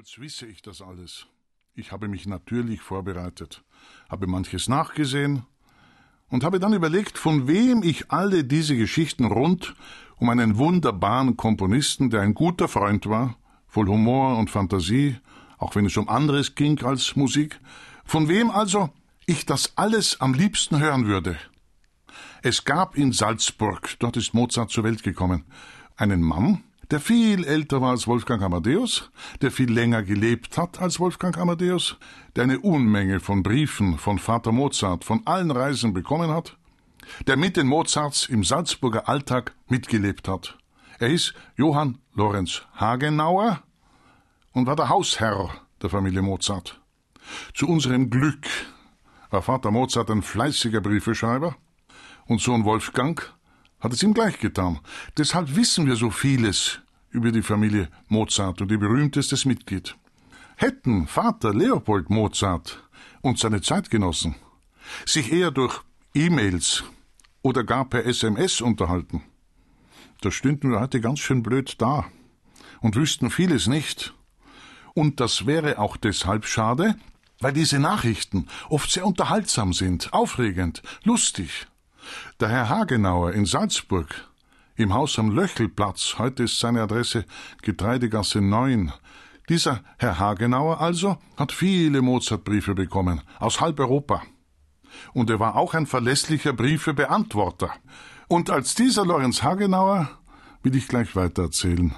als wisse ich das alles. Ich habe mich natürlich vorbereitet, habe manches nachgesehen und habe dann überlegt, von wem ich alle diese Geschichten rund um einen wunderbaren Komponisten, der ein guter Freund war, voll Humor und Fantasie, auch wenn es um anderes ging als Musik, von wem also ich das alles am liebsten hören würde. Es gab in Salzburg, dort ist Mozart zur Welt gekommen, einen Mann, der viel älter war als Wolfgang Amadeus, der viel länger gelebt hat als Wolfgang Amadeus, der eine Unmenge von Briefen von Vater Mozart von allen Reisen bekommen hat, der mit den Mozarts im Salzburger Alltag mitgelebt hat. Er hieß Johann Lorenz Hagenauer und war der Hausherr der Familie Mozart. Zu unserem Glück war Vater Mozart ein fleißiger Briefeschreiber und Sohn Wolfgang hat es ihm gleich getan. Deshalb wissen wir so vieles über die Familie Mozart und ihr berühmtestes Mitglied. Hätten Vater Leopold Mozart und seine Zeitgenossen sich eher durch E-Mails oder gar per SMS unterhalten, da stünden wir heute ganz schön blöd da und wüssten vieles nicht. Und das wäre auch deshalb schade, weil diese Nachrichten oft sehr unterhaltsam sind, aufregend, lustig. Der Herr Hagenauer in Salzburg, im Haus am Löchelplatz, heute ist seine Adresse Getreidegasse 9. Dieser Herr Hagenauer also hat viele Mozartbriefe bekommen, aus halb Europa. Und er war auch ein verlässlicher Briefebeantworter. Und als dieser Lorenz Hagenauer will ich gleich weitererzählen.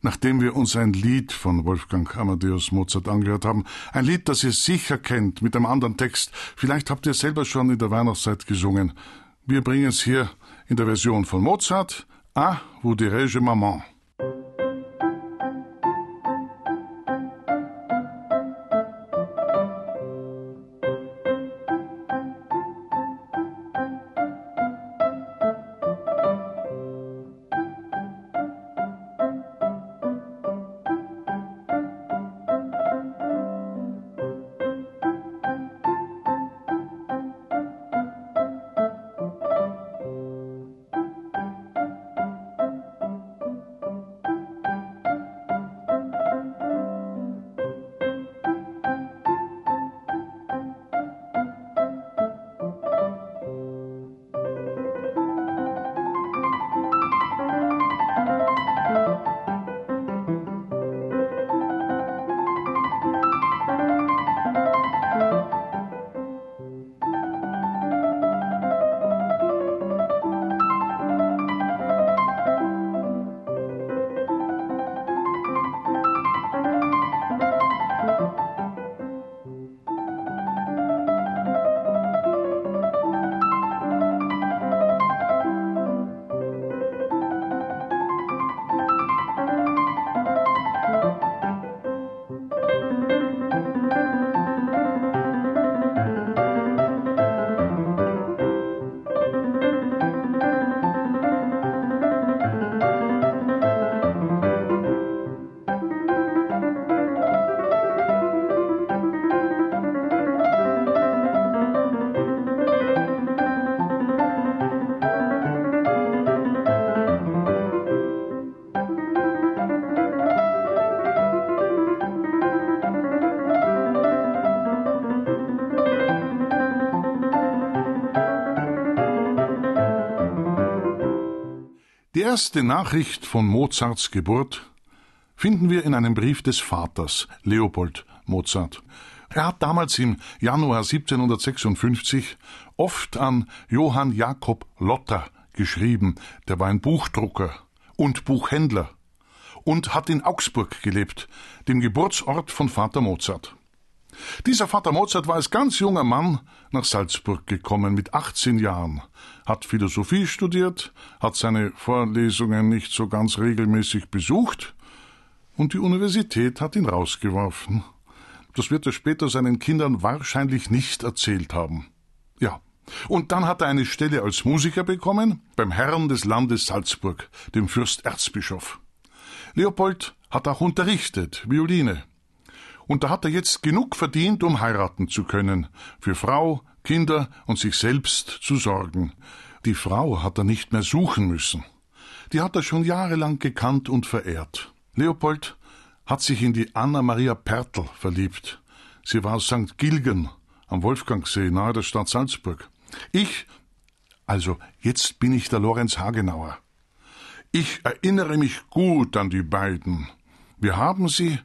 Nachdem wir uns ein Lied von Wolfgang Amadeus Mozart angehört haben, ein Lied, das ihr sicher kennt, mit einem anderen Text, vielleicht habt ihr selber schon in der Weihnachtszeit gesungen, wir bringen es hier in der Version von Mozart. Ah, vous dirais-je maman? Die erste Nachricht von Mozarts Geburt finden wir in einem Brief des Vaters, Leopold Mozart. Er hat damals im Januar 1756 oft an Johann Jakob Lotter geschrieben, der war ein Buchdrucker und Buchhändler und hat in Augsburg gelebt, dem Geburtsort von Vater Mozart. Dieser Vater Mozart war als ganz junger Mann nach Salzburg gekommen mit 18 Jahren, hat Philosophie studiert, hat seine Vorlesungen nicht so ganz regelmäßig besucht und die Universität hat ihn rausgeworfen. Das wird er später seinen Kindern wahrscheinlich nicht erzählt haben. Ja. Und dann hat er eine Stelle als Musiker bekommen beim Herrn des Landes Salzburg, dem Fürsterzbischof. Leopold hat auch unterrichtet, Violine. Und da hat er jetzt genug verdient, um heiraten zu können, für Frau, Kinder und sich selbst zu sorgen. Die Frau hat er nicht mehr suchen müssen. Die hat er schon jahrelang gekannt und verehrt. Leopold hat sich in die Anna Maria Pertl verliebt. Sie war aus St. Gilgen am Wolfgangsee nahe der Stadt Salzburg. Ich, also jetzt bin ich der Lorenz Hagenauer. Ich erinnere mich gut an die beiden. Wir haben sie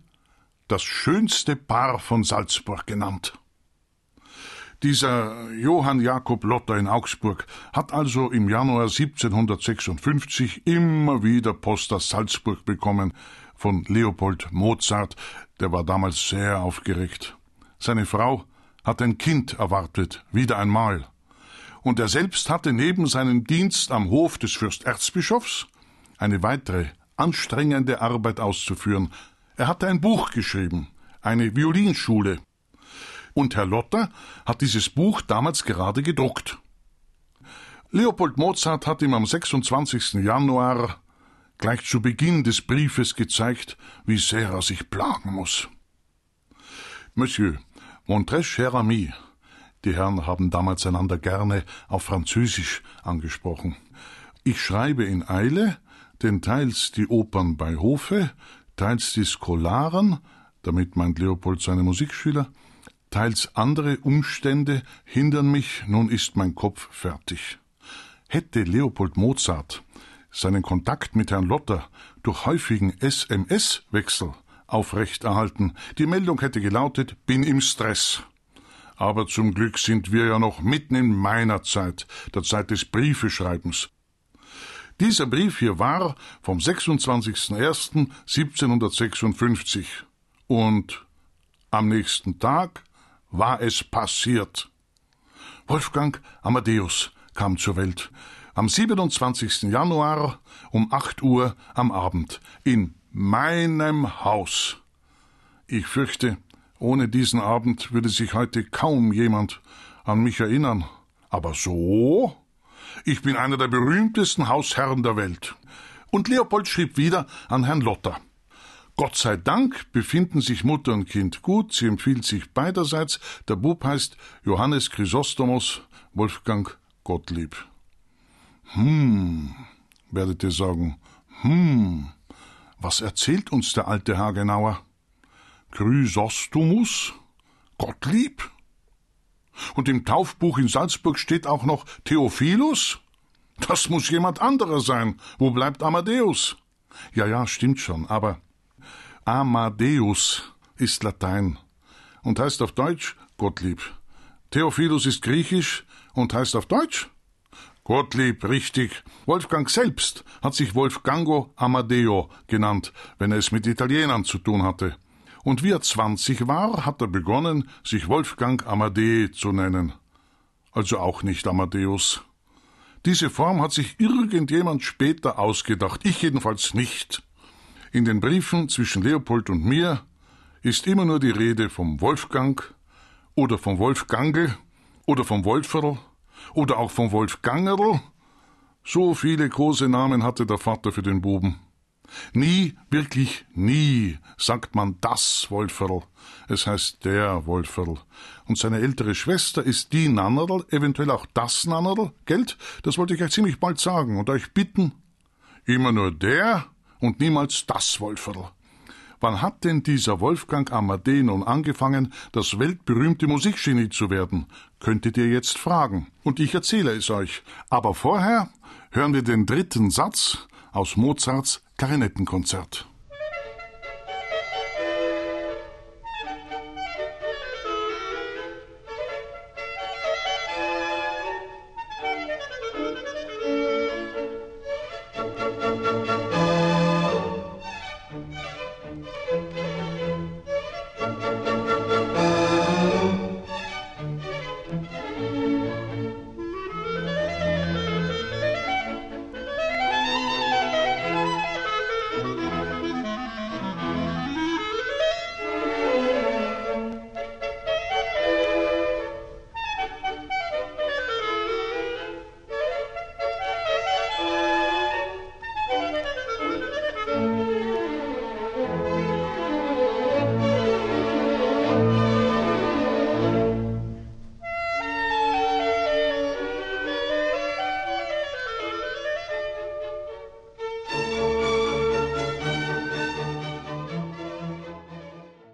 das schönste Paar von Salzburg genannt. Dieser Johann Jakob Lotter in Augsburg hat also im Januar 1756 immer wieder Post aus Salzburg bekommen von Leopold Mozart, der war damals sehr aufgeregt. Seine Frau hat ein Kind erwartet, wieder einmal. Und er selbst hatte neben seinem Dienst am Hof des Fürsterzbischofs eine weitere anstrengende Arbeit auszuführen. Er hatte ein Buch geschrieben, eine Violinschule, und Herr Lotter hat dieses Buch damals gerade gedruckt. Leopold Mozart hat ihm am 26. Januar gleich zu Beginn des Briefes gezeigt, wie sehr er sich plagen muss. Monsieur, mon très cher ami, die Herren haben damals einander gerne auf Französisch angesprochen. Ich schreibe in Eile, denn teils die Opern bei Hofe, teils die Skolaren, damit meint Leopold seine Musikschüler, teils andere Umstände hindern mich, nun ist mein Kopf fertig. Hätte Leopold Mozart seinen Kontakt mit Herrn Lotter durch häufigen SMS-Wechsel aufrechterhalten, die Meldung hätte gelautet, bin im Stress. Aber zum Glück sind wir ja noch mitten in meiner Zeit, der Zeit des Briefeschreibens. Dieser Brief hier war vom 26.01.1756 und am nächsten Tag war es passiert. Wolfgang Amadeus kam zur Welt am 27. Januar um 8 Uhr am Abend in meinem Haus. Ich fürchte, ohne diesen Abend würde sich heute kaum jemand an mich erinnern. Aber so? Ich bin einer der berühmtesten Hausherren der Welt. Und Leopold schrieb wieder an Herrn Lotter. Gott sei Dank befinden sich Mutter und Kind gut, sie empfiehlt sich beiderseits. Der Bub heißt Johannes Chrysostomos Wolfgang Gottlieb. Hm, werdet ihr sagen, hm, was erzählt uns der alte Hagenauer? Chrysostomus? Gottlieb? Und im Taufbuch in Salzburg steht auch noch Theophilus? Das muss jemand anderer sein. Wo bleibt Amadeus? Ja, ja, stimmt schon, aber Amadeus ist Latein und heißt auf Deutsch Gottlieb. Theophilus ist griechisch und heißt auf Deutsch Gottlieb, richtig. Wolfgang selbst hat sich Wolfgango Amadeo genannt, wenn er es mit Italienern zu tun hatte. Und wie er zwanzig war, hat er begonnen, sich Wolfgang Amadee zu nennen. Also auch nicht Amadeus. Diese Form hat sich irgendjemand später ausgedacht, ich jedenfalls nicht. In den Briefen zwischen Leopold und mir ist immer nur die Rede vom Wolfgang oder vom Wolfgangel oder vom Wolferl oder auch vom Wolfgangerl. So viele große Namen hatte der Vater für den Buben. Nie, wirklich nie, sagt man das Wolferl. Es heißt der Wolferl. Und seine ältere Schwester ist die Nannerl, eventuell auch das Nannerl. Geld? Das wollte ich euch ziemlich bald sagen und euch bitten. Immer nur der und niemals das Wolferl. Wann hat denn dieser Wolfgang Amadee nun angefangen, das weltberühmte Musikgenie zu werden? Könntet ihr jetzt fragen. Und ich erzähle es euch. Aber vorher hören wir den dritten Satz aus Mozarts Klarinettenkonzert.